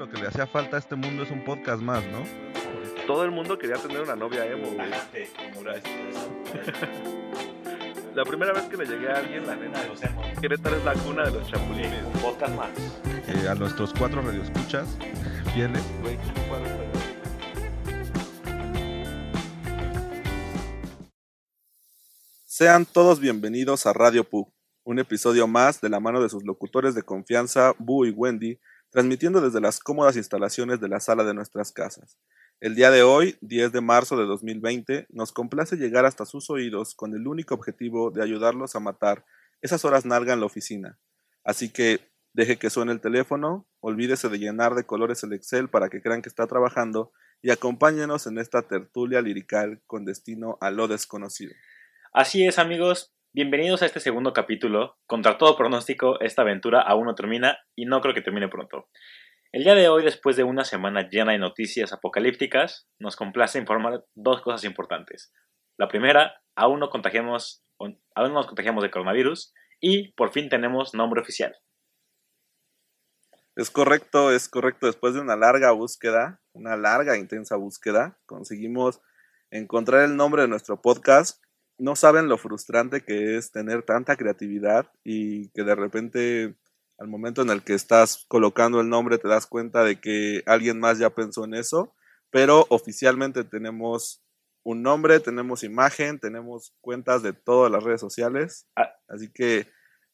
lo que le hacía falta a este mundo es un podcast más, ¿no? Todo el mundo quería tener una novia emo, güey. La primera vez que le llegué a alguien, la nena, Querétaro es la cuna de los chapulines. Un podcast más. Eh, a nuestros cuatro radioescuchas fieles. Güey. Sean todos bienvenidos a Radio Pu, un episodio más de la mano de sus locutores de confianza, Bu y Wendy, transmitiendo desde las cómodas instalaciones de la sala de nuestras casas. El día de hoy, 10 de marzo de 2020, nos complace llegar hasta sus oídos con el único objetivo de ayudarlos a matar esas horas nalga en la oficina. Así que deje que suene el teléfono, olvídese de llenar de colores el Excel para que crean que está trabajando y acompáñenos en esta tertulia lirical con destino a lo desconocido. Así es, amigos. Bienvenidos a este segundo capítulo. Contra todo pronóstico, esta aventura aún no termina y no creo que termine pronto. El día de hoy, después de una semana llena de noticias apocalípticas, nos complace informar dos cosas importantes. La primera, aún no contagiamos, aún no nos contagiamos de coronavirus y por fin tenemos nombre oficial. Es correcto, es correcto. Después de una larga búsqueda, una larga, intensa búsqueda, conseguimos encontrar el nombre de nuestro podcast. No saben lo frustrante que es tener tanta creatividad y que de repente al momento en el que estás colocando el nombre te das cuenta de que alguien más ya pensó en eso, pero oficialmente tenemos un nombre, tenemos imagen, tenemos cuentas de todas las redes sociales, Ah. así que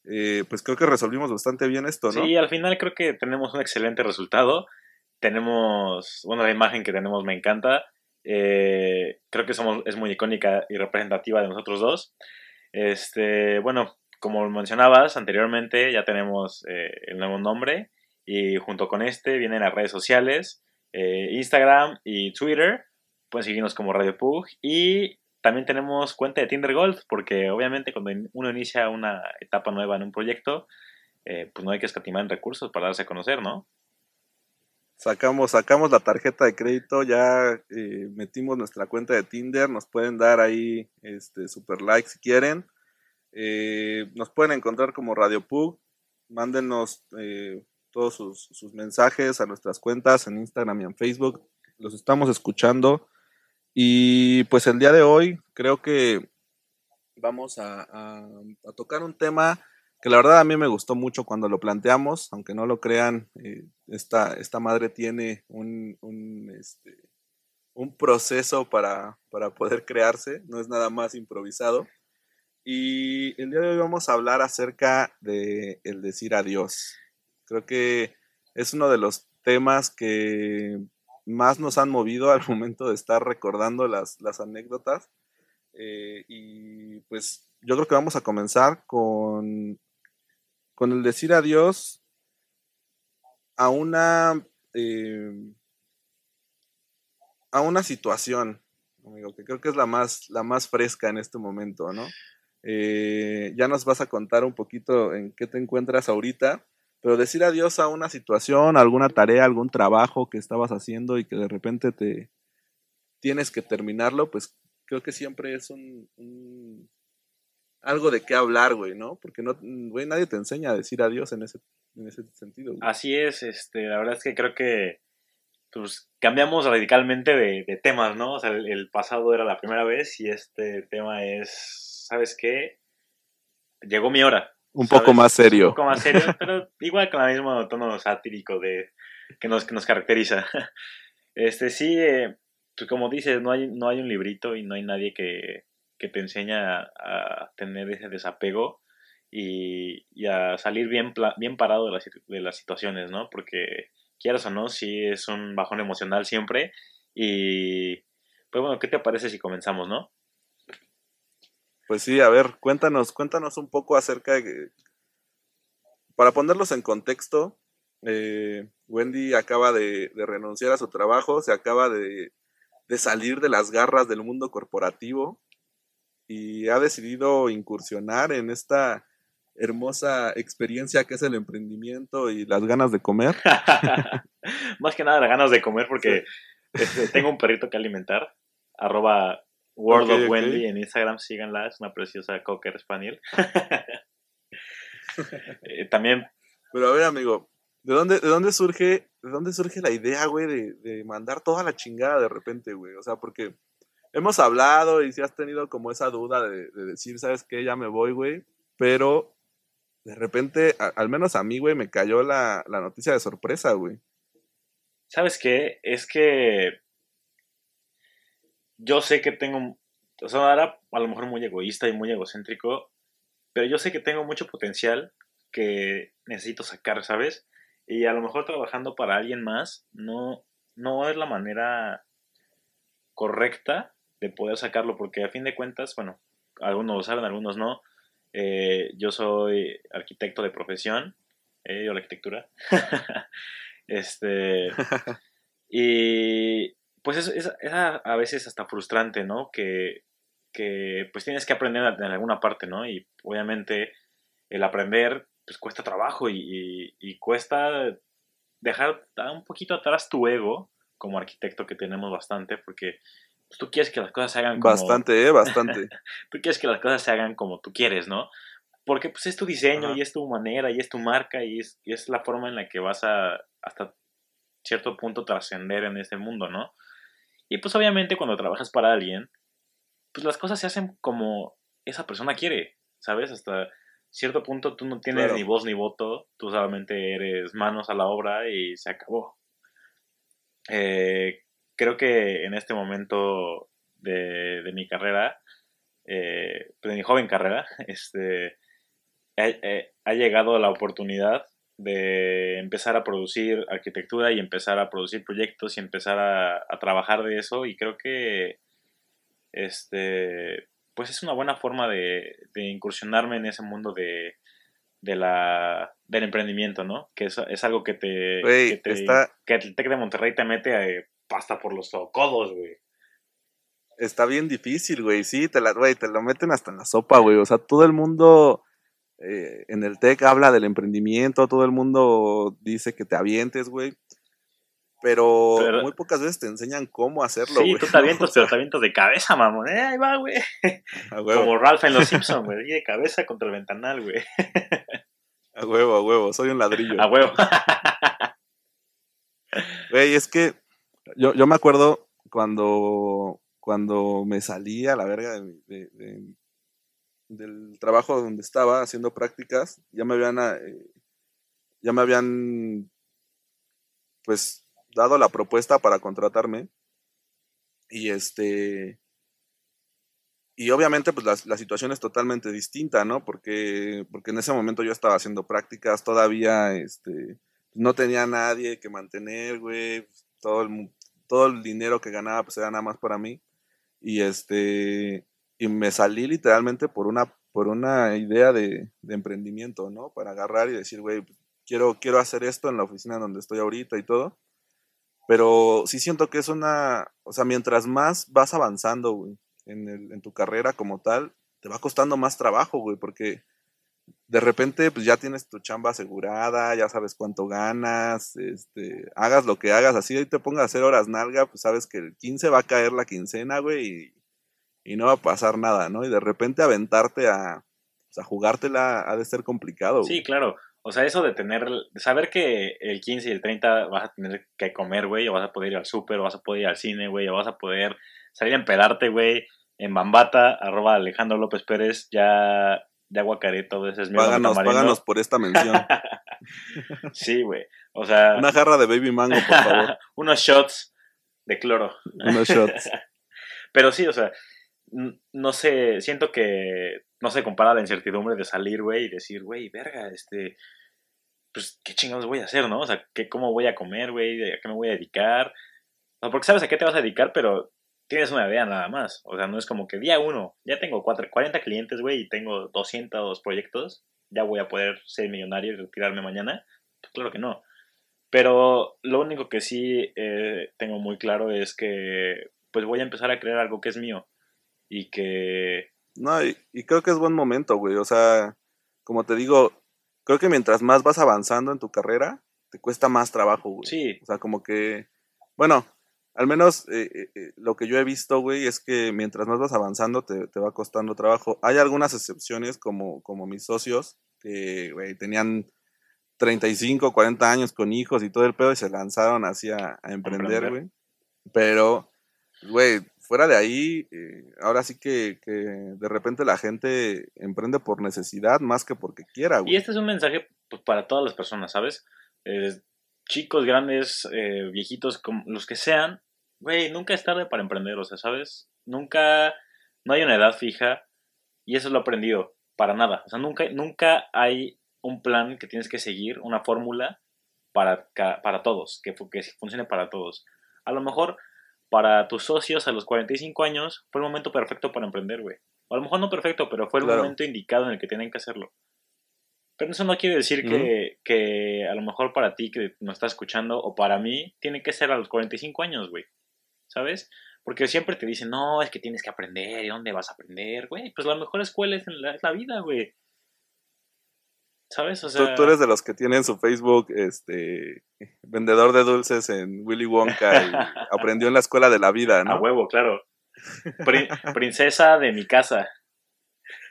eh, pues creo que resolvimos bastante bien esto, ¿no? Sí, al final creo que tenemos un excelente resultado. Tenemos, bueno, la imagen que tenemos me encanta. Eh, creo que somos, es muy icónica y representativa de nosotros dos. Este, bueno, como mencionabas anteriormente, ya tenemos eh, el nuevo nombre y junto con este vienen las redes sociales, eh, Instagram y Twitter. Pueden seguirnos como Radio Pug y también tenemos cuenta de Tinder Gold porque obviamente cuando uno inicia una etapa nueva en un proyecto, eh, pues no hay que escatimar en recursos para darse a conocer, ¿no? Sacamos, sacamos la tarjeta de crédito, ya eh, metimos nuestra cuenta de Tinder, nos pueden dar ahí este super like si quieren. Eh, nos pueden encontrar como Radio Pug, mándenos eh, todos sus, sus mensajes a nuestras cuentas en Instagram y en Facebook. Los estamos escuchando. Y pues el día de hoy creo que vamos a, a- a tocar un tema que la verdad a mí me gustó mucho cuando lo planteamos, aunque no lo crean, eh, esta, esta madre tiene un, un, este, un proceso para, para poder crearse, no es nada más improvisado. Y el día de hoy vamos a hablar acerca de el decir adiós. Creo que es uno de los temas que más nos han movido al momento de estar recordando las, las anécdotas. Eh, y pues yo creo que vamos a comenzar con, con el decir adiós a una eh, a una situación, amigo, que creo que es la más, la más fresca en este momento, ¿no? Eh, ya nos vas a contar un poquito en qué te encuentras ahorita, pero decir adiós a una situación, a alguna tarea, algún trabajo que estabas haciendo y que de repente te tienes que terminarlo, pues creo que siempre es un, un- algo de qué hablar, güey, ¿no? Porque no, güey, nadie te enseña a decir adiós en ese, en ese sentido. güey. Así es, este, la verdad es que creo que pues, cambiamos radicalmente de, de temas, ¿no? O sea, el, el pasado era la primera vez y este tema es, ¿sabes qué? Llegó mi hora. un ¿sabes? poco más serio. Un poco más serio, pero igual con el mismo tono satírico de, que, nos, que nos caracteriza. Este, sí, eh, pues como dices, no hay, no hay un librito y no hay nadie que, que te enseña a, tener ese desapego y, a salir bien, bien parado de las, de las situaciones, ¿no? Porque quieras o no, sí es un bajón emocional siempre y pues bueno, ¿qué te parece si comenzamos, no? Pues sí, a ver, cuéntanos, cuéntanos un poco acerca de para ponerlos en contexto, eh, Wendy acaba de, de renunciar a su trabajo, se acaba de, de salir de las garras del mundo corporativo y ha decidido incursionar en esta hermosa experiencia que es el emprendimiento y las ganas de comer. Más que nada las ganas de comer porque este, tengo un perrito que alimentar. Arroba World of. Wendy en Instagram, síganla, es una preciosa Cocker Spaniel. Eh, también Pero a ver, amigo, ¿de dónde, de dónde surge ¿de dónde surge la idea, güey, de, de mandar toda la chingada de repente, güey? O sea, porque hemos hablado y si has tenido como esa duda de, de decir, ¿sabes qué? Ya me voy, güey. Pero de repente, al menos a mí, güey, me cayó la, la noticia de sorpresa, güey. ¿Sabes qué? Es que yo sé que tengo, o sea, ahora a lo mejor muy egoísta y muy egocéntrico, pero yo sé que tengo mucho potencial que necesito sacar, ¿sabes? Y a lo mejor trabajando para alguien más no, no es la manera correcta de poder sacarlo, porque a fin de cuentas, bueno, algunos lo saben, algunos no. eh, yo soy arquitecto de profesión, eh, yo la arquitectura. este, y pues es, es- es a, a veces hasta frustrante, ¿no? Que, que pues tienes que aprender en alguna parte, ¿no? Y obviamente el aprender pues cuesta trabajo y, y- y cuesta dejar un poquito atrás tu ego como arquitecto que tenemos bastante porque pues, tú quieres que las cosas se hagan como Bastante, ¿eh? Bastante. tú quieres que las cosas se hagan como tú quieres, ¿no? Porque pues es tu diseño Ajá. y es tu manera y es tu marca y es, y es la forma en la que vas a hasta cierto punto trascender en este mundo, ¿no? Y pues obviamente cuando trabajas para alguien, pues las cosas se hacen como esa persona quiere, ¿sabes? Hasta cierto punto tú no tienes Claro. ni voz ni voto, tú solamente eres manos a la obra y se acabó. Eh, creo que en este momento de, de mi carrera, eh, de mi joven carrera, este, ha, eh, ha llegado la oportunidad de empezar a producir arquitectura y empezar a producir proyectos y empezar a, a trabajar de eso y creo que este pues es una buena forma de, de incursionarme en ese mundo de, de la, del emprendimiento, ¿no? Que es, es algo que te, Güey, que te está- que el TEC de Monterrey te mete eh, hasta por los codos, güey. Está bien difícil, güey. Sí, te, la, güey, te lo meten hasta en la sopa, güey. O sea, todo el mundo eh, en el TEC habla del emprendimiento, todo el mundo dice que te avientes, güey. Pero, Pero- muy pocas veces te enseñan cómo hacerlo, Sí, güey. tú te avientas, pero te avientas de cabeza, mamón. Eh, ahí va, güey. Como Ralph en Los Simpsons, güey. De cabeza contra el ventanal, güey. a huevo, a huevo. Soy un ladrillo. A huevo. Güey, es que yo, yo me acuerdo cuando, cuando me salí a la verga de de- de- del trabajo donde estaba haciendo prácticas, ya me habían, eh, ya me habían, pues, dado la propuesta para contratarme. Y este, y obviamente, pues, la, situación es totalmente distinta, ¿no? Porque, porque en ese momento yo estaba haciendo prácticas, todavía, este, no tenía nadie que mantener, güey. Todo el, todo el dinero que ganaba, pues era nada más para mí. Y este, y me salí literalmente por una, por una idea de, emprendimiento, ¿no? Para agarrar y decir, güey, quiero, quiero hacer esto en la oficina donde estoy ahorita y todo. Pero sí siento que es una, o sea, mientras más vas avanzando, güey, en, en tu carrera como tal, te va costando más trabajo, güey, porque de repente pues ya tienes tu chamba asegurada, ya sabes cuánto ganas, este, hagas lo que hagas, así te pongas a hacer horas nalga, pues sabes que el 15 va a caer la quincena, güey, y, y no va a pasar nada, ¿no? Y de repente aventarte a, pues, a jugártela ha de ser complicado, güey. Sí, claro. O sea, eso de tener, de saber que el 15 y el 30 vas a tener que comer, güey, o vas a poder ir al súper, o vas a poder ir al cine, güey, o vas a poder salir a empedarte, güey, en Bambata, arroba Alejandro López Pérez, ya, ya guacaré todo ese es mío. Páganos, páganos por esta mención. Sí, güey. O sea, Una jarra de baby mango, por favor. unos shots de cloro. Unos shots. Pero sí, o sea, no sé, siento que no se compara la incertidumbre de salir, güey, y decir, güey, verga, este, pues, ¿qué chingados voy a hacer, no? O sea, ¿qué, ¿cómo voy a comer, güey? ¿A qué me voy a dedicar? O sea, porque sabes a qué te vas a dedicar, pero tienes una idea nada más. O sea, no es como que día uno, ya tengo cuatro, 40 clientes, güey, y tengo 200 proyectos, ya voy a poder ser millonario y retirarme mañana. Pues claro que no. Pero lo único que sí eh, tengo muy claro es que pues voy a empezar a crear algo que es mío y que No, y, y creo que es buen momento, güey. O sea, como te digo, creo que mientras más vas avanzando en tu carrera, te cuesta más trabajo, güey. sí, O sea, como que, bueno, al menos eh, eh, eh, lo que yo he visto, güey, es que mientras más vas avanzando te, te va costando trabajo. Hay algunas excepciones como, como mis socios que, güey, tenían 35, 40 años con hijos y todo el pedo y se lanzaron así a, a emprender, güey. Pero, güey, fuera de ahí, eh, ahora sí que, que de repente la gente emprende por necesidad más que porque quiera, güey. Y este es un mensaje pues, para todas las personas, ¿sabes? Chicos, grandes, eh, viejitos, como los que sean, güey, nunca es tarde para emprender, o sea, ¿sabes? Nunca, no hay una edad fija y eso lo he aprendido, para nada. O sea, nunca, nunca hay un plan que tienes que seguir, una fórmula para, para todos, que, que funcione para todos. A lo mejor para tus socios a los 45 años fue el momento perfecto para emprender, güey. O a lo mejor no perfecto, pero fue el Claro. momento indicado en el que tienen que hacerlo. Pero eso no quiere decir que, que a lo mejor para ti que nos estás escuchando o para mí tiene que ser a los 45 años, güey. ¿Sabes? Porque siempre te dicen, no, es que tienes que aprender, ¿y dónde vas a aprender? Güey, pues la mejor escuela es en la, es la vida, güey. ¿Sabes? O sea, tú eres de los que tienen su Facebook, este, vendedor de dulces en Willy Wonka y aprendió en la escuela de la vida, a ¿no? huevo, claro. Pri- princesa de mi casa.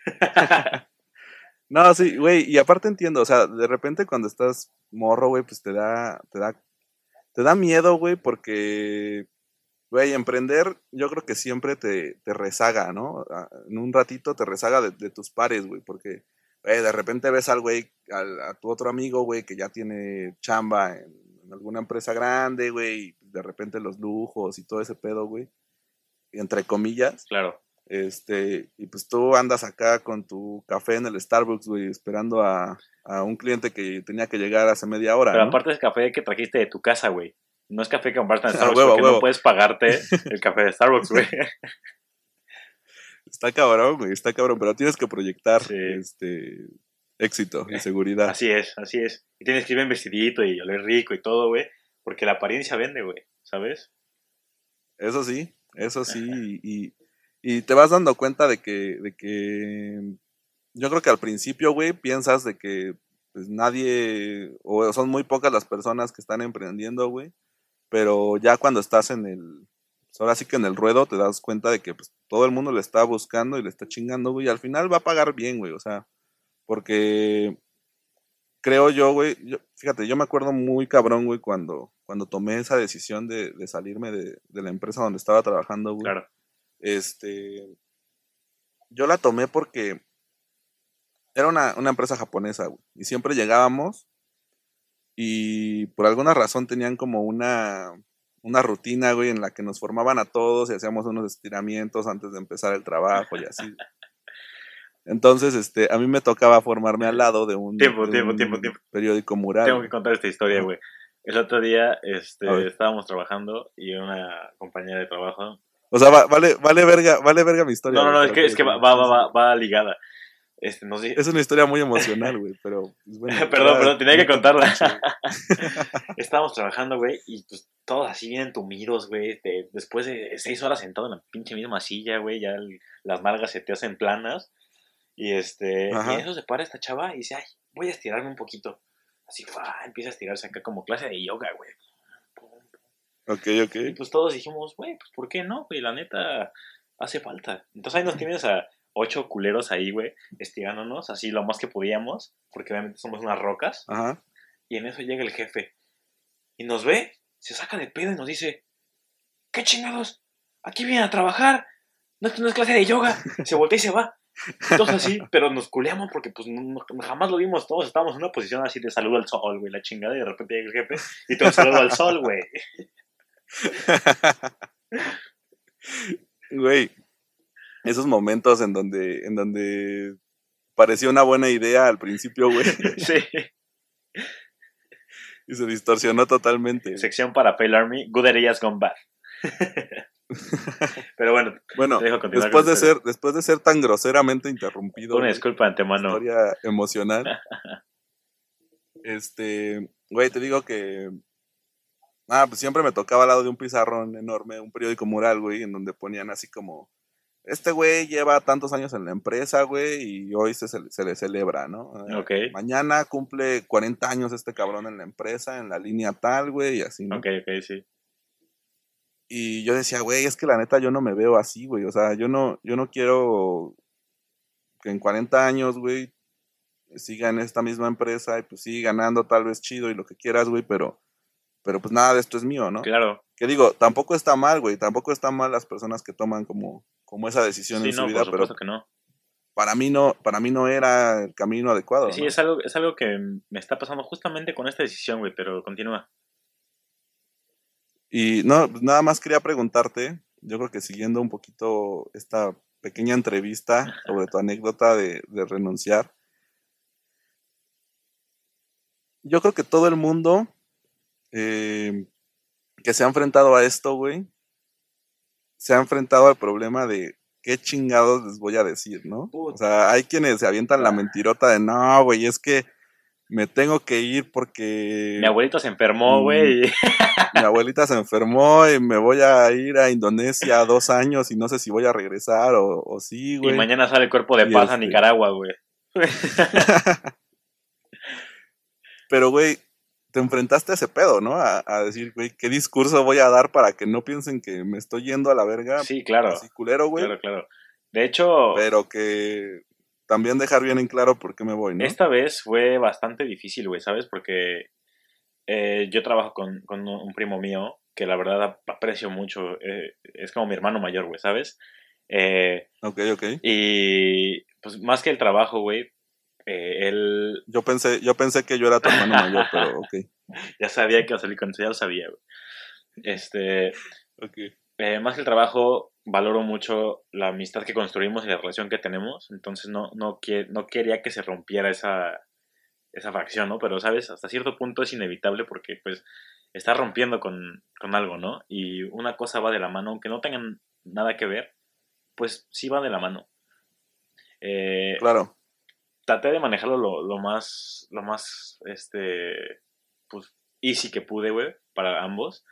No, sí, güey, y aparte entiendo, o sea, de repente cuando estás morro, güey, pues te da, te da, te da miedo, güey, porque, güey, emprender, yo creo que siempre te, te rezaga, ¿no? A- En un ratito te rezaga de, de tus pares, güey, porque, güey, de repente ves al güey, al- a tu otro amigo, güey, que ya tiene chamba en, en alguna empresa grande, güey, y de repente los lujos y todo ese pedo, güey, entre comillas, Claro. este, y pues tú andas acá con tu café en el Starbucks, güey, esperando a, a un cliente que tenía que llegar hace media hora. Pero ¿no? aparte es café que trajiste de tu casa, güey. No es café que compraste en A Starbucks huevo, porque no puedes pagarte el café de Starbucks, güey. Está cabrón, güey, está cabrón, pero tienes que proyectar Sí. este éxito y seguridad. Así es, así es. Y tienes que ir bien vestidito y oler rico y todo, güey. Porque la apariencia vende, güey. ¿Sabes? Eso sí, eso sí, y, y te vas dando cuenta de que, de que yo creo que al principio, güey, piensas de que pues nadie, o son muy pocas las personas que están emprendiendo, güey, pero ya cuando estás en el, pues, ahora sí que en el ruedo te das cuenta de que pues, todo el mundo le está buscando y le está chingando, güey, y al final va a pagar bien, güey, o sea, porque creo yo, güey, yo- fíjate, yo me acuerdo muy cabrón, güey, cuando, cuando tomé esa decisión de, de salirme de, de la empresa donde estaba trabajando, güey. Claro. Este, yo la tomé porque era una, una empresa japonesa, güey, y siempre llegábamos y por alguna razón tenían como una, una rutina, güey, en la que nos formaban a todos y hacíamos unos estiramientos antes de empezar el trabajo y así. Entonces, este, a mí me tocaba formarme al lado de un, Tiempo, de tiempo, un tiempo, tiempo. periódico mural. Tengo que contar esta historia, güey. El otro día este, estábamos trabajando y una compañera de trabajo. O sea, va- vale, vale verga, vale verga mi historia. No, no, no, es que, es que va, va, va- va ligada. Este, Es una historia muy emocional, güey, pero pues, bueno, Perdón, ya- perdón, tenía que contarla. Estábamos trabajando, güey, y pues todos así bien entumidos, güey. de- después de seis horas sentado en la pinche misma silla, güey, ya el- las nalgas se te hacen planas. Y este, Ajá. y eso se para esta chava y dice, ay, voy a estirarme un poquito. Así, empieza a estirarse acá como clase de yoga, güey. Ok, Y ok. pues todos dijimos, güey, pues ¿por qué no, güey? La neta, hace falta. Entonces ahí nos tienes a ocho culeros ahí, güey, estirándonos, así lo más que podíamos, porque obviamente somos unas rocas. Ajá. Y en eso llega el jefe. Y nos ve, se saca de pedo y nos dice, ¿qué chingados? Aquí vienen a trabajar. No, esto no es clase de yoga. Se voltea y se va. Todos así, pero nos culeamos porque pues no- jamás lo vimos todos. Estábamos en una posición así de saludo al sol, güey, la chingada. Y de repente llega el jefe y te saludo al sol, güey. Güey, esos momentos en donde, en donde parecía una buena idea al principio, güey, Sí. y se distorsionó totalmente. Sección para Pale Army, Good Areas Gone Bad. Pero bueno, Bueno, te dejo continuar después de ser, después de ser tan groseramente interrumpido, una disculpa de antemano. historia emocional. Este, güey, te digo que ah, pues siempre me tocaba al lado de un pizarrón enorme, un periódico mural, güey, en donde ponían así como este güey lleva tantos años en la empresa, güey, y hoy se, le celebra, ¿no? Eh, Ok, Mañana cumple 40 años este cabrón en la empresa, en la línea tal, güey, y así, ¿no? ok, ok, sí. Y yo decía, güey, es que la neta yo no me veo así, güey. O sea, yo no, yo no quiero que en 40 años, güey, siga en esta misma empresa y pues sigue ganando tal vez chido y lo que quieras, güey, pero, pero pues nada de esto es mío, ¿no? Claro. Que digo, tampoco está mal, güey, tampoco está mal las personas que toman como, como esa decisión Sí, en su no, vida, por pero que no. para mí no, para mí no era el camino adecuado. Sí, ¿no? es algo, es algo que me está pasando justamente con esta decisión, güey, pero continúa. Y no, pues nada más quería preguntarte, yo creo que siguiendo un poquito esta pequeña entrevista sobre tu anécdota de, de renunciar, yo creo que todo el mundo eh, que se ha enfrentado a esto, güey, se ha enfrentado al problema de qué chingados les voy a decir, ¿no? O sea, hay quienes se avientan la mentirota de no, güey, es que me tengo que ir porque Mi abuelito se enfermó, Mm, güey. y- mi abuelita se enfermó y me voy a ir a Indonesia dos años y no sé si voy a regresar o, o sí, Y güey. mañana sale el cuerpo de Y paz a este- Nicaragua, güey. Pero, güey, te enfrentaste a ese pedo, ¿no? A, a decir, güey, ¿qué discurso voy a dar para que no piensen que me estoy yendo a la verga? Sí, claro. Así culero, güey. Claro, claro. De hecho, Pero que también dejar bien en claro por qué me voy, ¿no? esta vez fue bastante difícil, güey, ¿sabes? Porque eh, yo trabajo con, con un primo mío que la verdad ap- aprecio mucho. eh, es como mi hermano mayor, güey, ¿sabes? Eh, Ok, ok. y pues más que el trabajo, güey, eh, él Yo pensé, yo pensé que yo era tu hermano mayor, pero ok. ya sabía que iba a salir con eso, ya lo sabía, güey. Este, Ok. eh, más que el trabajo, valoro mucho la amistad que construimos y la relación que tenemos. Entonces no, no, quie- no quería que se rompiera esa, esa fracción, ¿no? Pero, ¿sabes? Hasta cierto punto es inevitable porque, pues, está rompiendo con, con algo, ¿no? Y una cosa va de la mano, aunque no tengan nada que ver, pues sí va de la mano. Eh, Claro. Traté de manejarlo lo, lo más, lo más, este, pues, easy que pude, güey, para ambos.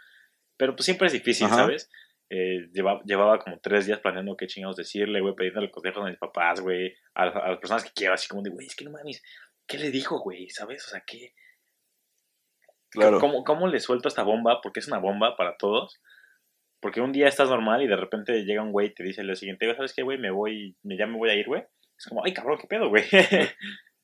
Pero pues siempre es difícil, Ajá. ¿sabes? Eh, lleva- llevaba como tres días planeando qué chingados decirle, güey, pidiéndole consejos a mis papás, güey, a, a las personas que quiero, así como de, güey, es que no mames, ¿qué le dijo, güey? ¿Sabes? O sea, ¿qué? Claro. ¿Cómo, ¿Cómo le suelto esta bomba? Porque es una bomba para todos. Porque un día estás normal y de repente llega un güey y te dice lo siguiente, "Güey, ¿sabes qué, güey? Me voy, ya me voy a ir, güey. Es como, ay, cabrón, ¿qué pedo, güey?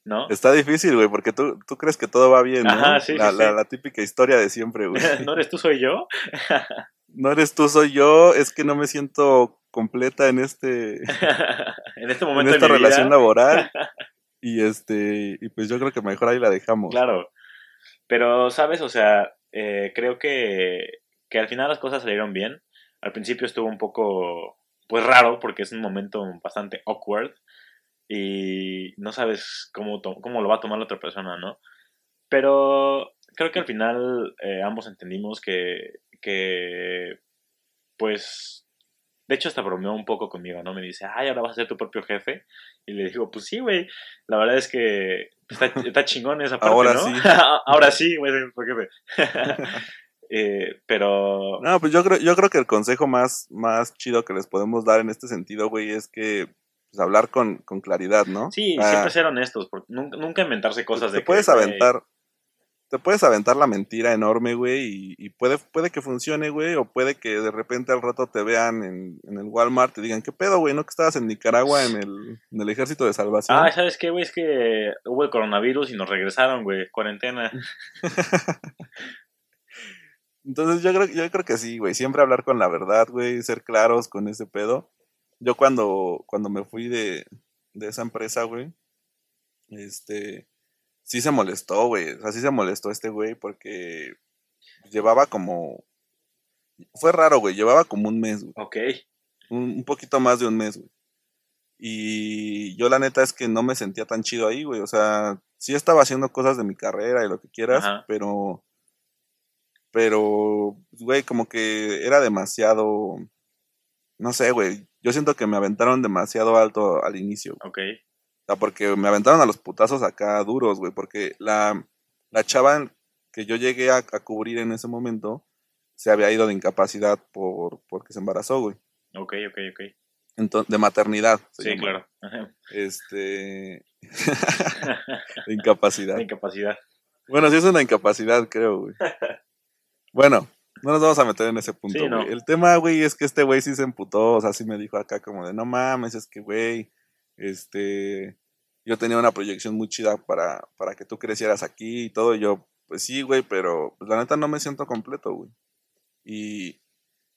¿No? Está difícil, güey, porque tú, tú crees que todo va bien, ¿no? Ajá, sí, la, sí, la- sí. la típica historia de siempre, güey. ¿No eres tú, soy yo? No eres tú, soy yo, es que no me siento completa en este en este en momento esta de mi relación vida, laboral. Y este, y pues yo creo que mejor ahí la dejamos. claro. Pero, ¿sabes? O sea, eh, creo que, que al final las cosas salieron bien. Al principio estuvo un poco, pues raro, porque es un momento bastante awkward y no sabes cómo, cómo lo va a tomar la otra persona, ¿no? Pero creo que al final eh, ambos entendimos que, que, pues, de hecho hasta bromeó un poco conmigo, ¿no? Me dice, ay, ahora vas a ser tu propio jefe. Y le digo, pues sí, güey, la verdad es que está, está chingón esa parte, Ahora ¿no? sí. ahora sí, güey, soy tu jefe. Eh, pero... No, pues yo creo, yo creo que el consejo más, más chido que les podemos dar en este sentido, güey, es que pues, hablar con, con claridad, ¿no? Sí, Ah, siempre ser honestos, porque nunca, nunca inventarse cosas te de que, puedes güey, aventar, te puedes aventar la mentira enorme, güey, y, y puede, puede que funcione, güey, o puede que de repente al rato te vean en, en el Walmart y digan, ¿qué pedo, güey? ¿No que estabas en Nicaragua en el, en el ejército de salvación? Ah, ¿sabes qué, güey? Es que hubo el coronavirus y nos regresaron, güey, cuarentena. Entonces yo creo, yo creo que sí, güey, siempre hablar con la verdad, güey, ser claros con ese pedo. Yo cuando, cuando me fui de, de esa empresa, güey, este, sí se molestó, güey, o sea, sí se molestó este güey porque llevaba como, fue raro, güey, llevaba como un mes, güey, Ok, un, un poquito más de un mes, güey. Y yo la neta es que no me sentía tan chido ahí, güey, o sea, sí estaba haciendo cosas de mi carrera y lo que quieras, Ajá. pero pero, güey, como que era demasiado, no sé, güey, yo siento que me aventaron demasiado alto al inicio, güey. ok. o sea, porque me aventaron a los putazos acá duros, güey, porque la, la chava que yo llegué a, a cubrir en ese momento se había ido de incapacidad por porque se embarazó, güey, Ok, ok, ok. entonces, de maternidad. Sí, llama. claro. Ajá. Este, de incapacidad. La incapacidad. Bueno, sí es una incapacidad, creo, güey. Bueno, no nos vamos a meter en ese punto, Sí, güey. no. El tema, güey, es que este güey sí se emputó, o sea, sí me dijo acá como de, no mames, es que, güey, este, yo tenía una proyección muy chida para, para que tú crecieras aquí y todo. Y yo, pues sí, güey, pero pues, la neta no me siento completo, güey. Y,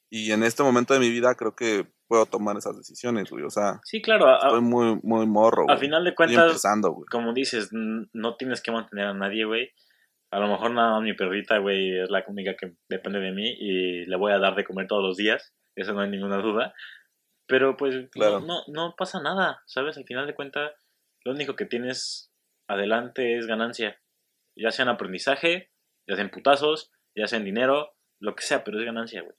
y en este momento de mi vida creo que puedo tomar esas decisiones, güey. O sea, Sí, claro, a- estoy muy, muy morro, güey. al final de cuentas, güey. como dices, no tienes que mantener a nadie, güey. A lo mejor nada más mi perrita, güey, es la única que depende de mí y le voy a dar de comer todos los días, eso no hay ninguna duda. Pero pues Claro. no, no, no pasa nada, ¿sabes? Al final de cuentas, lo único que tienes adelante es ganancia. Ya sea en aprendizaje, ya sea en putazos, ya sea en dinero, lo que sea, pero es ganancia, güey.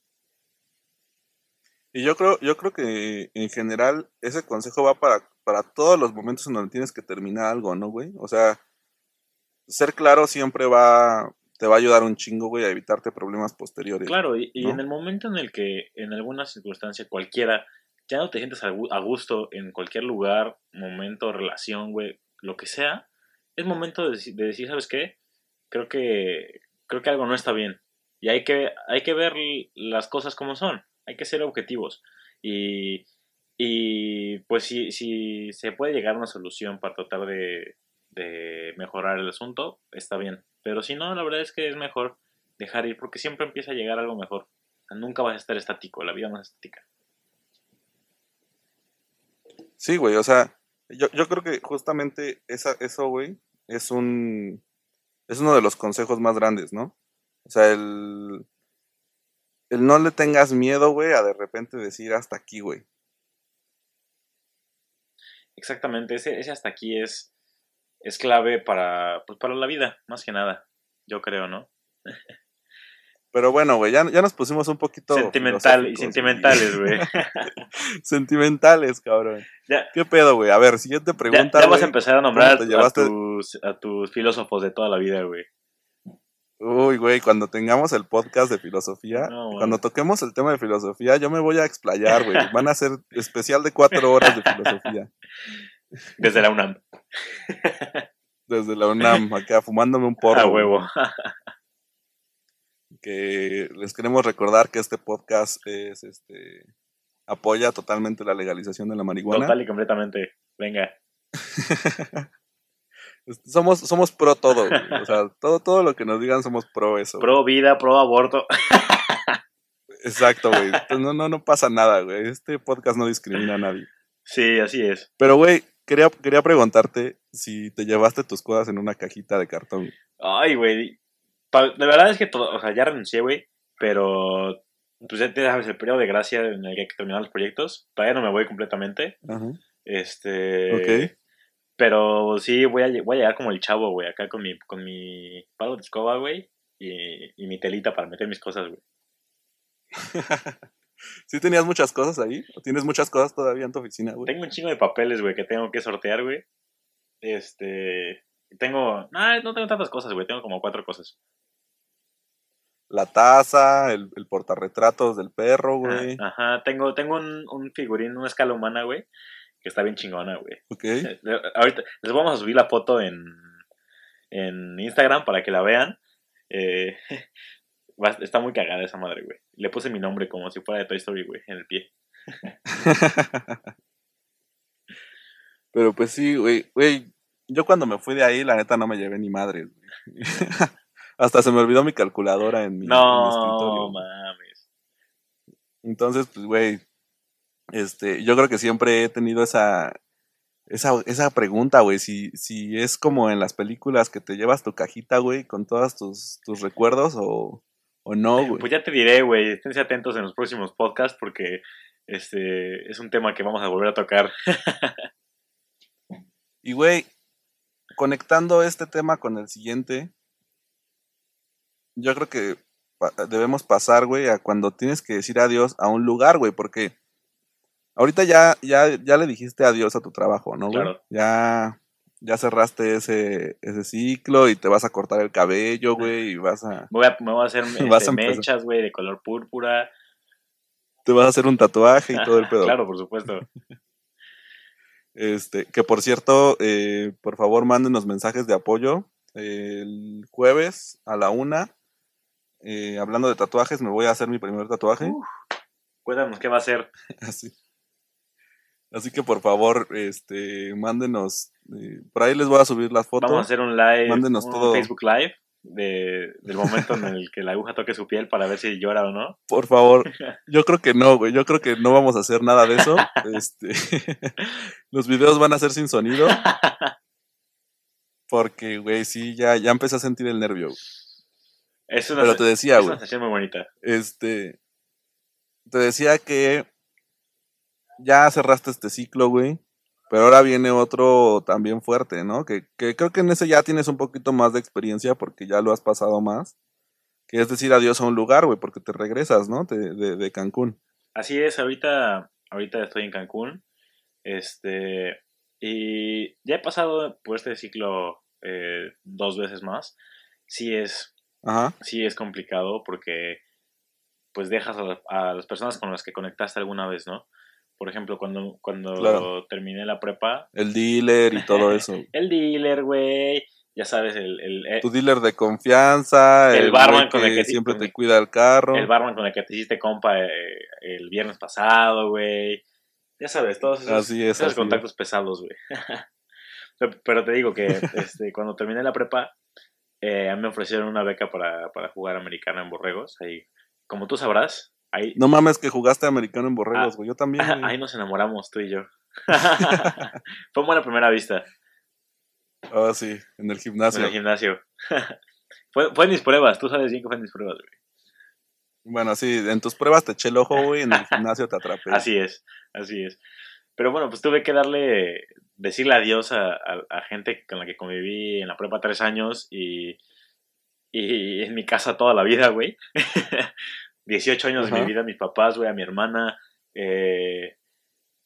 Y yo creo, yo creo que en general ese consejo va para, para todos los momentos en donde tienes que terminar algo, ¿no, güey? O sea, ser claro siempre va, te va a ayudar un chingo, güey, a evitarte problemas posteriores. Claro, y, y ¿no? en el momento en el que en alguna circunstancia cualquiera ya no te sientes a gu- a gusto en cualquier lugar, momento, relación, güey, lo que sea, es momento de, deci- de decir, ¿sabes qué? Creo que creo que algo no está bien y hay que hay que ver las cosas como son, hay que ser objetivos y y pues si, si se puede llegar a una solución para tratar de, de mejorar el asunto, está bien. Pero si no, la verdad es que es mejor dejar ir porque siempre empieza a llegar algo mejor. O sea, nunca vas a estar estático, la vida no es estática. Sí, güey, o sea, yo, yo creo que justamente esa, eso, güey, es un, es uno de los consejos más grandes, ¿no? O sea, el, el no le tengas miedo, güey, a de repente decir hasta aquí, güey. Exactamente, ese, ese hasta aquí es, es clave para, pues para la vida, más que nada, yo creo, ¿no? Pero bueno, güey, ya, ya nos pusimos un poquito Sentimental y sentimentales, güey. Sentimentales, cabrón. ya, ¿Qué pedo, güey? A ver, siguiente ya, pregunta, ya vas güey. a empezar a nombrar ¿Cómo te a, tus, a tus filósofos de toda la vida, güey. Uy, güey, cuando tengamos el podcast de filosofía, No, cuando toquemos el tema de filosofía, yo me voy a explayar, güey. Van a ser especial de cuatro horas de filosofía. Desde la UNAM. Desde la UNAM, acá fumándome un porro. a huevo. Que les queremos recordar que este podcast es, este, apoya totalmente la legalización de la marihuana. Total y completamente. Venga. Este, Somos, somos pro todo, güey. O sea, todo, todo lo que nos digan somos pro eso. güey. Pro vida, pro aborto. Exacto, güey. No, no, no pasa nada, güey. Este podcast no discrimina a nadie. Sí, así es. Pero, güey, quería, quería preguntarte si te llevaste tus cosas en una cajita de cartón. Ay, güey. La verdad es que todo, o sea, ya renuncié, güey. Pero, pues ya te sabes el periodo de gracia en el que hay que terminar los proyectos. Todavía no me voy completamente. Ajá. Este. Ok. Pero sí, voy a, lle- voy a llegar como el chavo, güey. Acá con mi, con mi palo de escoba, güey. Y, y mi telita para meter mis cosas, güey. ¿Sí tenías muchas cosas ahí? ¿O tienes muchas cosas todavía en tu oficina, güey? Tengo un chingo de papeles, güey, que tengo que sortear, güey. Este. Tengo. No, no tengo tantas cosas, güey. Tengo como cuatro cosas. La taza, el, el portarretratos del perro, güey. Ajá, tengo, tengo un, un figurín, una escala humana, güey. Que está bien chingona, güey. Ok. Ahorita les vamos a subir la foto en, en Instagram para que la vean. Eh, está muy cagada esa madre, güey. Le puse mi nombre como si fuera de Toy Story, güey, en el pie. Pero pues sí, güey. Güey, yo cuando me fui de ahí, la neta no me llevé ni madre, güey. Hasta se me olvidó mi calculadora en mi, en mi No, escritorio. mames. Entonces, pues, güey, este, yo creo que siempre he tenido esa, esa, esa pregunta, güey, si, si es como en las películas que te llevas tu cajita, güey, con todos tus, tus recuerdos o, o no, güey. Pues ya te diré, güey. Esténse atentos en los próximos podcasts porque este es un tema que vamos a volver a tocar. Y, güey, conectando este tema con el siguiente, yo creo que debemos pasar, güey, a cuando tienes que decir adiós a un lugar, güey, porque ahorita ya, ya, ya le dijiste adiós a tu trabajo, ¿no, güey? Claro. Ya, ya cerraste ese, ese ciclo y te vas a cortar el cabello, güey, y vas a, Me voy a, me voy a hacer este, Vas a empezar. mechas, güey, de color púrpura. te vas a hacer un tatuaje y todo el pedo. claro, por supuesto. Este, que por cierto, eh, por favor mándenos mensajes de apoyo. El jueves a la una, eh, hablando de tatuajes, me voy a hacer mi primer tatuaje. Uf. Cuéntanos qué va a ser. Así. Así que por favor, este, mándenos. eh, por ahí les voy a subir las fotos. Vamos a hacer un live, Mándenos un todo. Facebook Live de, del momento en el que la aguja toque su piel para ver si llora o no. Por favor. Yo creo que no, güey. Yo creo que no vamos a hacer nada de eso. Este, los videos van a ser sin sonido. Porque, güey, sí, ya, ya empecé a sentir el nervio. güey. Es una, Pero te decía, es güey. una sensación muy bonita. Este. Te decía que ya cerraste este ciclo, güey. Pero ahora viene otro también fuerte, ¿no? Que, que creo que en ese ya tienes un poquito más de experiencia porque ya lo has pasado más. Que es decir adiós a un lugar, güey, porque te regresas, ¿no? De, de, de Cancún. Así es, ahorita, ahorita estoy en Cancún. Este. Y ya he pasado por este ciclo eh, dos veces más. Sí es, Ajá. sí es complicado porque pues dejas a, a las personas con las que conectaste alguna vez, ¿no? Por ejemplo, cuando, cuando Claro. terminé la prepa, El dealer y todo eso. el dealer, güey, ya sabes, el, el, eh, Tu dealer de confianza. El El, barman con el que- siempre te cuida el carro. el barman con el que te hiciste compa eh, el viernes pasado, güey. Ya sabes, todos esos, Así es, esos así contactos pesados, güey. pero, te digo que este, cuando terminé la prepa, eh, me ofrecieron una beca para, para jugar americana en Borregos. Ahí, como tú sabrás, ahí, No mames que jugaste americano en borregos, Ah, güey. Yo también. güey. ahí nos enamoramos tú y yo. Fue buena primera vista Ah, sí, en el en gimnasio. el gimnasio. fue, fue en mis pruebas, tú sabes bien que fue en mis pruebas, güey. Bueno, sí, en tus pruebas te eché el ojo, güey. En el gimnasio te atrapé. Así es, así es. Pero bueno, pues tuve que darle, decirle adiós a, a- a gente con la que conviví en la prepa tres años y, y en mi casa toda la vida, güey. 18 años de mi vida, a mis papás, güey, a mi hermana, eh,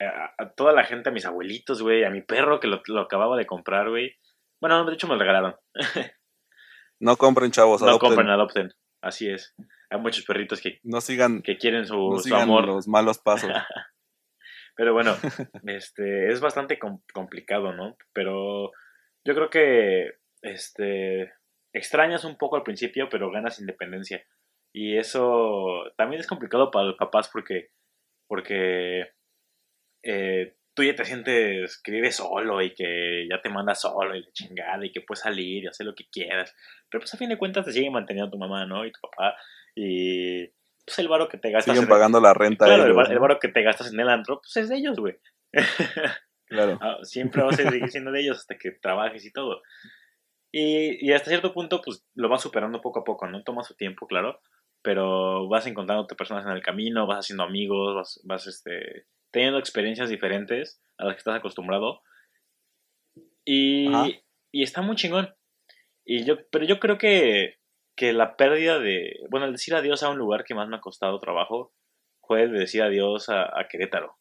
a, a toda la gente, a mis abuelitos, güey, a mi perro que lo, lo acababa de comprar, güey. Bueno, de hecho me lo regalaron. No compren, chavos. no adopten. compren, adopten. Así es. Hay muchos perritos que, No sigan, que quieren su, no su sigan amor. los malos pasos. Pero bueno, este, es bastante com- complicado, ¿no? Pero yo creo que este, extrañas un poco al principio, pero ganas independencia. Y eso también es complicado para los papás porque, porque eh, tú ya te sientes que vives solo y que ya te mandas solo y la chingada y que puedes salir y hacer lo que quieras. Pero pues a fin de cuentas te sigue manteniendo tu mamá, ¿no? Y tu papá. Y pues el varo que te gastas Siguen en- pagando la renta. Claro, el, bar- el varo que te gastas en el antro, pues es de ellos, güey. Claro. Ah, Siempre va a seguir siendo de ellos hasta que trabajes y todo. Y, y hasta cierto punto, pues lo vas superando poco a poco, ¿no? Toma su tiempo, claro. Pero vas encontrándote personas en el camino, vas haciendo amigos, vas, vas este, teniendo experiencias diferentes a las que estás acostumbrado. Y, y está muy chingón. Y yo, pero yo creo que, que la pérdida de. Bueno, el decir adiós a un lugar que más me ha costado trabajo fue el decir adiós a, a Querétaro.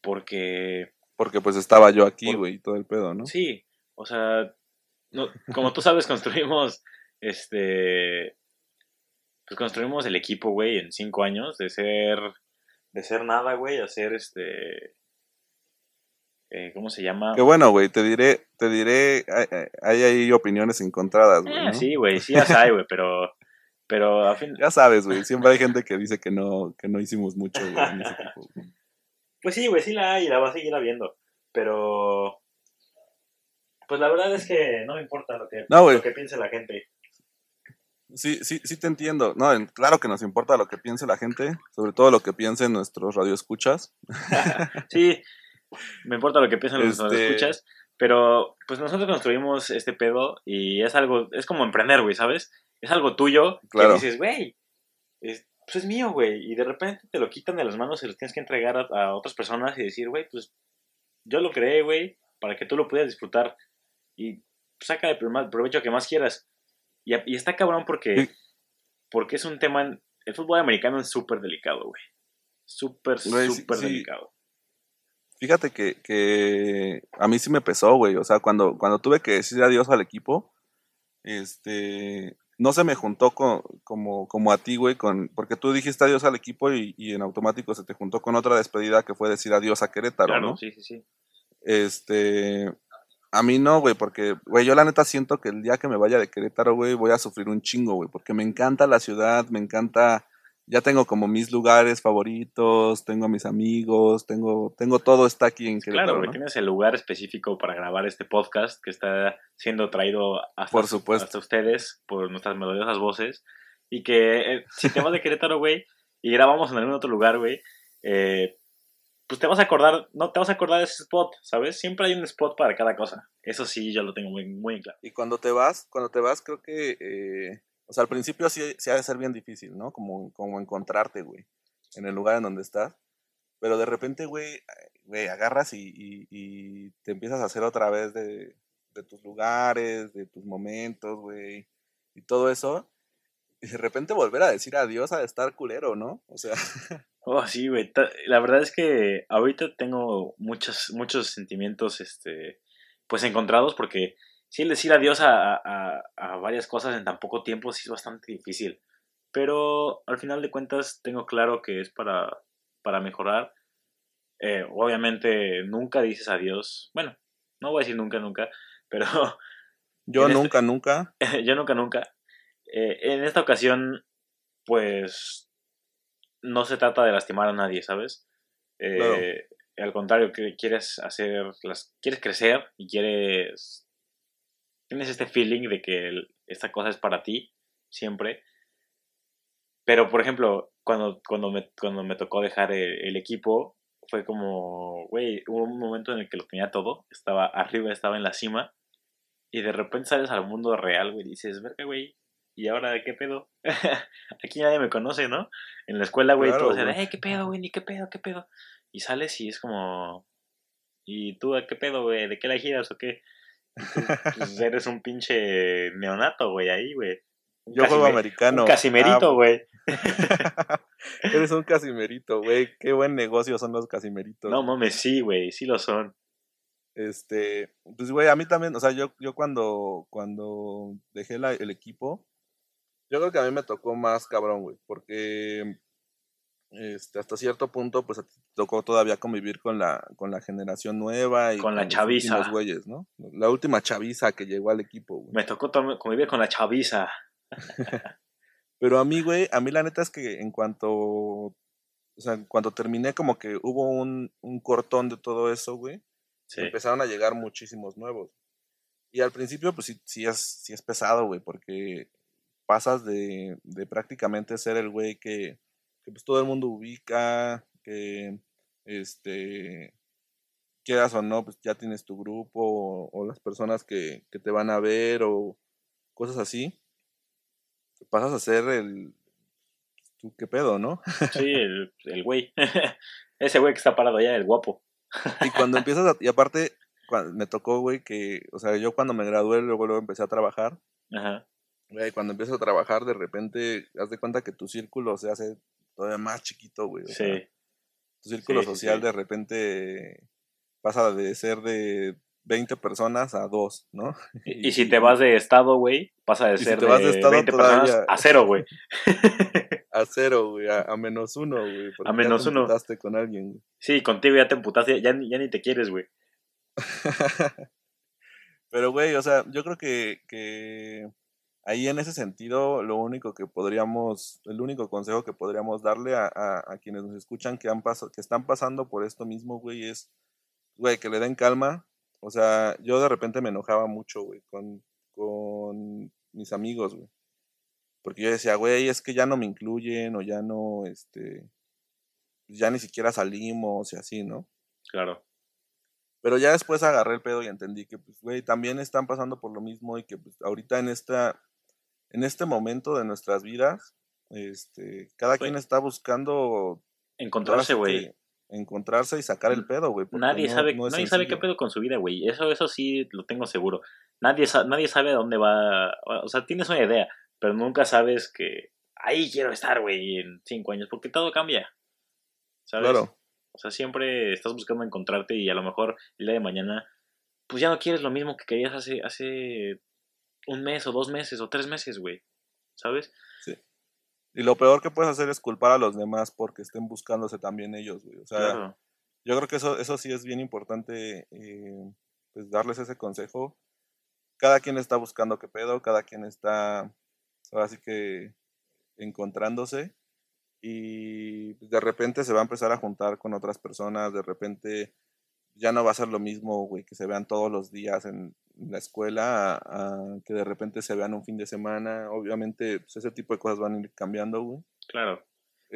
Porque Porque pues estaba yo aquí, güey, todo el pedo, ¿no? Sí, o sea, no, como tú sabes, construimos, este, pues construimos el equipo, güey, en cinco años, de ser, de ser nada, güey, a ser, este, eh, ¿cómo se llama? Que bueno, güey, te diré, te diré, hay, hay ahí opiniones encontradas, güey. ¿no? sí, güey, sí las hay, güey, pero, pero a fin, Ya sabes, güey, siempre hay gente que dice que no, que no hicimos mucho, güey, en ese tipo. pues sí, güey, sí la hay y la va a seguir habiendo, pero, pues la verdad es que no me importa lo que, No, lo que piense la gente. Sí, sí, sí te entiendo. No, claro que nos importa lo que piense la gente, sobre todo lo que piensen nuestros radioescuchas. Sí, me importa lo que piensan los Este- escuchas, pero pues nosotros construimos este pedo y es algo, es como emprender, güey, ¿sabes? Es algo tuyo Claro. que dices, güey, es, pues es mío, güey, y de repente te lo quitan de las manos y lo tienes que entregar a, a otras personas y decir, güey, pues yo lo creé, güey, para que tú lo pudieras disfrutar y saca el provecho que más quieras. Y, está cabrón porque, Sí. porque es un tema, el fútbol americano es súper delicado, güey. Súper, sí- súper sí. delicado. Fíjate que, que a mí sí me pesó, güey. O sea, cuando, cuando tuve que decir adiós al equipo, este, no se me juntó con, como, como a ti, güey, con, porque tú dijiste adiós al equipo y, y en automático se te juntó con otra despedida que fue decir adiós a Querétaro, Claro, ¿no? sí, sí, sí. Este, a mí no, güey, porque, güey, yo la neta siento que el día que me vaya de Querétaro, güey, voy a sufrir un chingo, güey, porque me encanta la ciudad, me encanta ya tengo como mis lugares favoritos, tengo a mis amigos, tengo, tengo todo está aquí en Querétaro. Claro, güey, ¿no? tienes el lugar específico para grabar este podcast que está siendo traído hasta, Por supuesto. hasta ustedes por nuestras melodiosas voces. Y que eh, si te vas de Querétaro, güey, y grabamos en algún otro lugar, güey, eh, pues te vas a acordar, no te vas a acordar de ese spot, ¿sabes? Siempre hay un spot para cada cosa. Eso sí, yo lo tengo muy, muy claro. Y cuando te vas, cuando te vas, creo que, eh, o sea, al principio sí, sí ha de ser bien difícil, ¿no? Como, como encontrarte, güey, en el lugar en donde estás. Pero de repente, güey, güey, agarras y, y- y te empiezas a hacer otra vez de, de tus lugares, de tus momentos, güey, y todo eso. Y de repente volver a decir adiós a estar culero, ¿no? O sea, Oh, sí, güey. La verdad es que ahorita tengo muchos, muchos sentimientos, este, pues encontrados, porque sí, el decir adiós a, a- a varias cosas en tan poco tiempo sí es bastante difícil. Pero al final de cuentas tengo claro que es para, para mejorar. Eh, obviamente nunca dices adiós. Bueno, no voy a decir nunca, nunca, pero yo este- nunca, nunca, yo nunca, nunca. Eh, en esta ocasión, pues no se trata de lastimar a nadie, ¿sabes? Eh, Claro. Al contrario, que quieres hacer, las, quieres crecer y quieres, tienes este feeling de que el- esta cosa es para ti, siempre. Pero, por ejemplo, cuando, cuando, me, cuando me tocó dejar el, el equipo, fue como, güey, hubo un momento en el que lo tenía todo, estaba arriba, estaba en la cima, y de repente sales al mundo real, güey, y dices, verga, güey, ¿y ahora qué pedo? Aquí nadie me conoce, ¿no? En la escuela, güey, Claro, todos güey. eh, qué pedo, güey, ni qué pedo, qué pedo. Y sales y es como, ¿y tú qué pedo, güey? ¿De qué la giras o qué? Tú, pues eres un pinche neonato, güey, ahí, güey. Yo juego americano. Un casimerito, Ah, güey. Eres un casimerito, güey. Qué buen negocio son los casimeritos. No mames, sí, güey, sí lo son. Este, pues güey, a mí también, o sea, yo, yo cuando, cuando dejé la- el equipo, yo creo que a mí me tocó más cabrón, güey, porque este, hasta cierto punto, pues tocó todavía convivir con la, con la generación nueva y Con la los chaviza. últimos güeyes, ¿no? La última chaviza que llegó al equipo, güey. Me tocó convivir con la chaviza. Pero a mí, güey, a mí la neta es que en cuanto, o sea, en cuanto terminé, como que hubo un, un cortón de todo eso, güey. Sí. empezaron a llegar muchísimos nuevos. Y al principio, pues sí, sí, es, sí es pesado, güey, porque pasas de, de prácticamente ser el güey que, que pues todo el mundo ubica, que este quieras o no, pues ya tienes tu grupo o, o las personas que, que te van a ver o cosas así. Pasas a ser el tú qué pedo, ¿no? Sí, el, el güey. Ese güey que está parado allá, el guapo. Y cuando empiezas a, y aparte me tocó, güey, que, o sea, yo cuando me gradué, luego, luego empecé a trabajar, Ajá. Güey, cuando empiezas a trabajar, de repente, haz de cuenta que tu círculo se hace todavía más chiquito, güey. sea, Sí. tu círculo sí, social sí. de repente pasa de ser de 20 personas a 2, ¿no? Y, y si te vas de estado, güey, pasa de si ser vas de, de estado 20 personas a cero, güey. A cero, güey, a, a menos uno, güey. ya menos te uno. con alguien, güey. Sí, contigo ya te emputaste, ya, ni- ya ni te quieres, güey. Pero, güey, o sea, yo creo que, que ahí en ese sentido, lo único que podríamos, el único consejo que podríamos darle a, a, a quienes nos escuchan que, han pasado, que están pasando por esto mismo, güey, es, güey, que le den calma. O sea, yo de repente me enojaba mucho, güey, con, con mis amigos, güey. Porque yo decía, güey, es que ya no me incluyen o ya no, este, ya ni siquiera salimos y así, ¿no? Claro. Pero ya después agarré el pedo y entendí que, pues, güey, también están pasando por lo mismo y que, pues, ahorita en esta, en este momento de nuestras vidas, este, cada Güey. quien está buscando Encontrarse, güey. encontrarse y sacar el pedo, güey. Nadie no- sabe, no nadie sabe qué pedo con su vida, güey. Eso, eso sí lo tengo seguro. Nadie, nadie sabe a dónde va. O sea, tienes una idea, pero nunca sabes que ahí quiero estar, güey, en cinco años, porque todo cambia. ¿Sabes? Claro, O sea, siempre estás buscando encontrarte y a lo mejor el día de mañana, pues ya no quieres lo mismo que querías hace, hace un mes o dos meses o tres meses, güey. ¿Sabes? y lo peor que puedes hacer es culpar a los demás porque estén buscándose también ellos, güey. O sea, Claro. yo creo que eso, eso sí es bien importante, eh, pues, darles ese consejo. Cada quien está buscando qué pedo, cada quien está, ahora sí que encontrándose. y de repente se va a empezar a juntar con otras personas, de repente ya no va a ser lo mismo, güey, que se vean todos los días en la escuela a, que de repente se vean un fin de semana. Obviamente, pues, ese tipo de cosas van a ir cambiando, güey. Claro.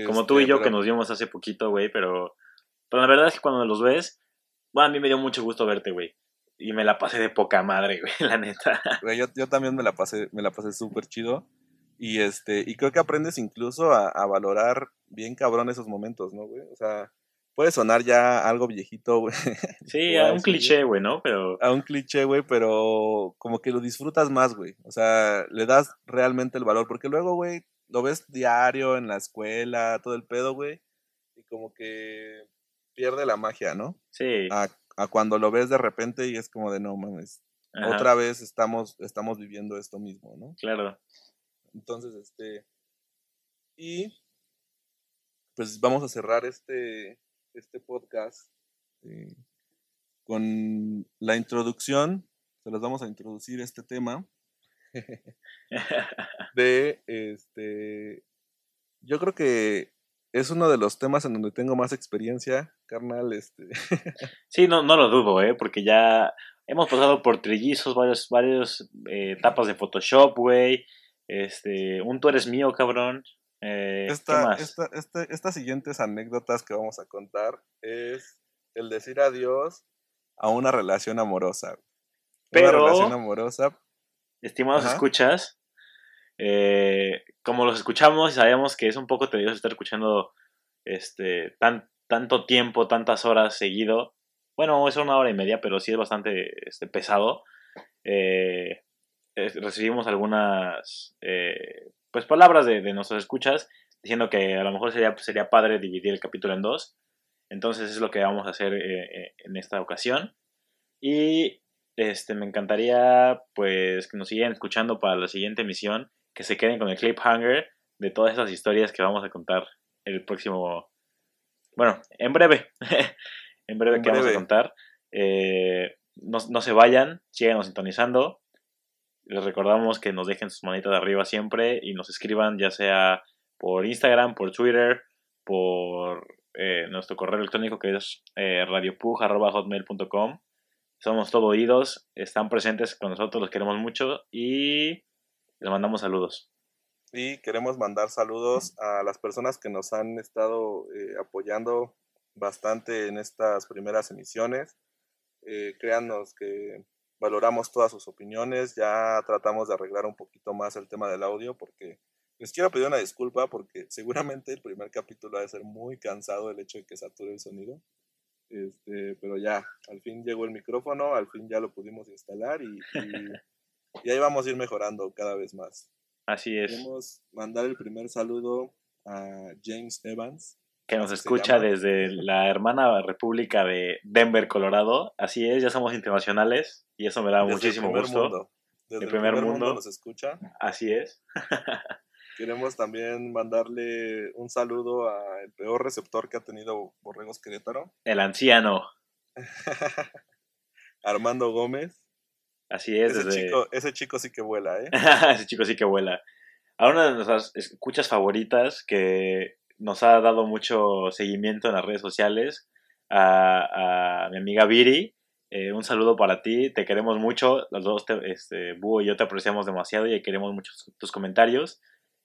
Como tú y Este, yo pero- que nos vimos hace poquito, güey, pero, pero la verdad es que cuando los ves, bueno, a mí me dio mucho gusto verte, güey. Y me la pasé de poca madre, güey, la neta. Güey, yo, yo también me la pasé, me la pasé súper chido. Y este, y creo que aprendes incluso a, a valorar bien cabrón esos momentos, ¿no, güey? O sea, puede sonar ya algo viejito, güey. Sí, a un cliché, güey, ¿no? Pero a un cliché, güey, pero como que lo disfrutas más, güey. O sea, le das realmente el valor, porque luego, güey, lo ves diario en la escuela, todo el pedo, güey, y como que pierde la magia, ¿no? sí. A, a cuando lo ves de repente y es como de no mames, ajá, otra vez estamos, estamos viviendo esto mismo, ¿no? Claro. Entonces, este, y pues vamos a cerrar este, este podcast eh, con la introducción, se los vamos a introducir este tema de, este, yo creo que es uno de los temas en donde tengo más experiencia, carnal, este, Sí, no, no lo dudo, ¿eh? Porque ya hemos pasado por trillizos, varios, varios eh, etapas de Photoshop, güey. Este, un tú eres mío, cabrón. Eh, ¿Qué esta, esta, este- estas siguientes anécdotas que vamos a contar es el decir adiós a una relación amorosa. Pero- Una relación amorosa. Estimados Ajá. escuchas, eh, como los escuchamos y sabemos que es un poco tedioso estar escuchando este, tan, tanto tiempo, tantas horas seguido. Bueno, es una hora y media, pero sí es bastante este, pesado. Eh, eh, recibimos algunas eh, pues palabras de, de nuestros escuchas diciendo que a lo mejor sería, sería padre dividir el capítulo en dos. Entonces es lo que vamos a hacer eh, eh, en esta ocasión. Y este, me encantaría pues que nos sigan escuchando para la siguiente emisión, que se queden con el cliffhanger de todas esas historias que vamos a contar el próximo, bueno, en breve, en breve En que vamos a breve. contar. Eh, no, no se vayan, síganos sintonizando. Les recordamos que nos dejen sus manitas de arriba siempre y nos escriban ya sea por Instagram, por Twitter, por eh, nuestro correo electrónico que es eh, radiopuj.hotmail.com. Somos todo oídos, están presentes con nosotros, los queremos mucho y les mandamos saludos. Y queremos mandar saludos a las personas que nos han estado eh, apoyando bastante en estas primeras emisiones. Eh, créannos que valoramos todas sus opiniones. Ya tratamos de arreglar un poquito más el tema del audio porque les quiero pedir una disculpa porque seguramente el primer capítulo ha de ser muy cansado el hecho de que sature el sonido. Este, pero ya, al fin llegó el micrófono, al fin ya lo pudimos instalar y, y, y ahí vamos a ir mejorando cada vez más. Así es, Queremos mandar el primer saludo a James Evans. Que nos escucha desde la hermana república de Denver, Colorado. Así es, ya somos internacionales y eso me da desde el muchísimo primer gusto. mundo. Desde El el primer primer, mundo. mundo. nos escucha. Así es. Queremos también mandarle un saludo al peor receptor que ha tenido Borregos Querétaro, El anciano. Armando Gómez. Así es, Ese, desde... chico, ese chico sí que vuela, ¿eh? Ese chico sí que vuela. A una de nuestras escuchas favoritas que nos ha dado mucho seguimiento en las redes sociales, a, a mi amiga Viri. eh, un saludo para ti, te queremos mucho. Los dos, te- este, Búho y yo te apreciamos demasiado y queremos mucho tus comentarios.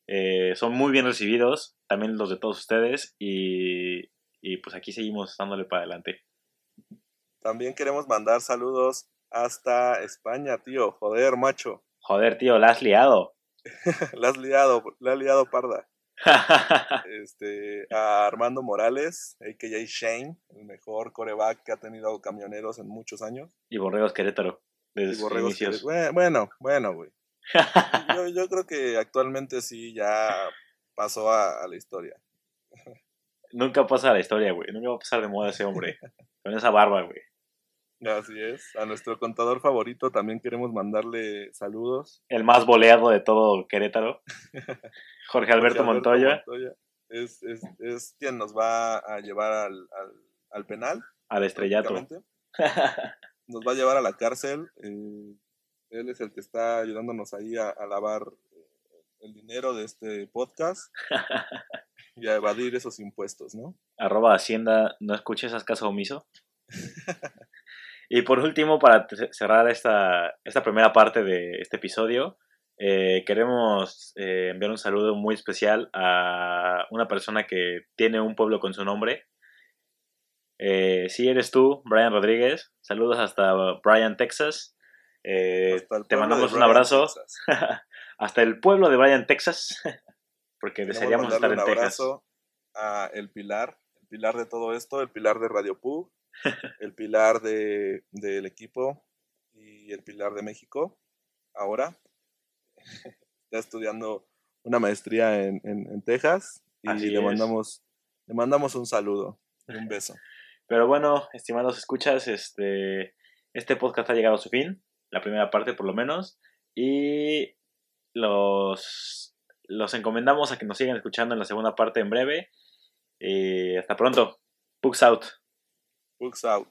Eh, son muy bien recibidos, también los de todos ustedes. Y, y pues aquí seguimos dándole para adelante. También queremos mandar saludos hasta España, tío. Joder, macho. Joder, tío, la has liado. La has liado, la has liado parda. Este, a Armando Morales, a.k.a. Shane, el mejor coreback que ha tenido camioneros en muchos años. y Borregos Querétaro, desde sus borregos inicios. Bueno, bueno, güey. Yo, yo creo que actualmente sí ya pasó a, a la historia. Nunca pasa la historia, güey. Nunca va a pasar de moda ese hombre. Con esa barba, güey. Así es. A nuestro contador favorito también queremos mandarle saludos. El más boleado de todo Querétaro. Jorge Alberto Jorge Montoya. Montoya. Es, es, es quien nos va a llevar al, al, al penal. Al estrellato. Nos va a llevar a la cárcel. eh, él es el que está ayudándonos ahí a, a lavar eh, el dinero de este podcast. y a evadir esos impuestos, ¿no? Arroba Hacienda, no escuches, haz caso omiso. y por último, para cerrar esta, esta primera parte de este episodio, eh, queremos eh, enviar un saludo muy especial a una persona que tiene un pueblo con su nombre. Eh, si eres tú, Brian Rodríguez, saludos hasta Brian, Texas. te mandamos un abrazo. Hasta el pueblo de Brian, Texas, porque desearíamos estar en un abrazo a el pilar, el pilar de todo esto, el pilar de Radio Pug, el pilar de, del equipo y el pilar de México. Ahora, está estudiando una maestría en, en, Texas y le mandamos, le mandamos un saludo, un beso. Pero bueno, estimados escuchas, este, este podcast ha llegado a su fin, la primera parte por lo menos, y los, los encomendamos a que nos sigan escuchando en la segunda parte en breve. Y hasta pronto. Pugs out. Pugs out.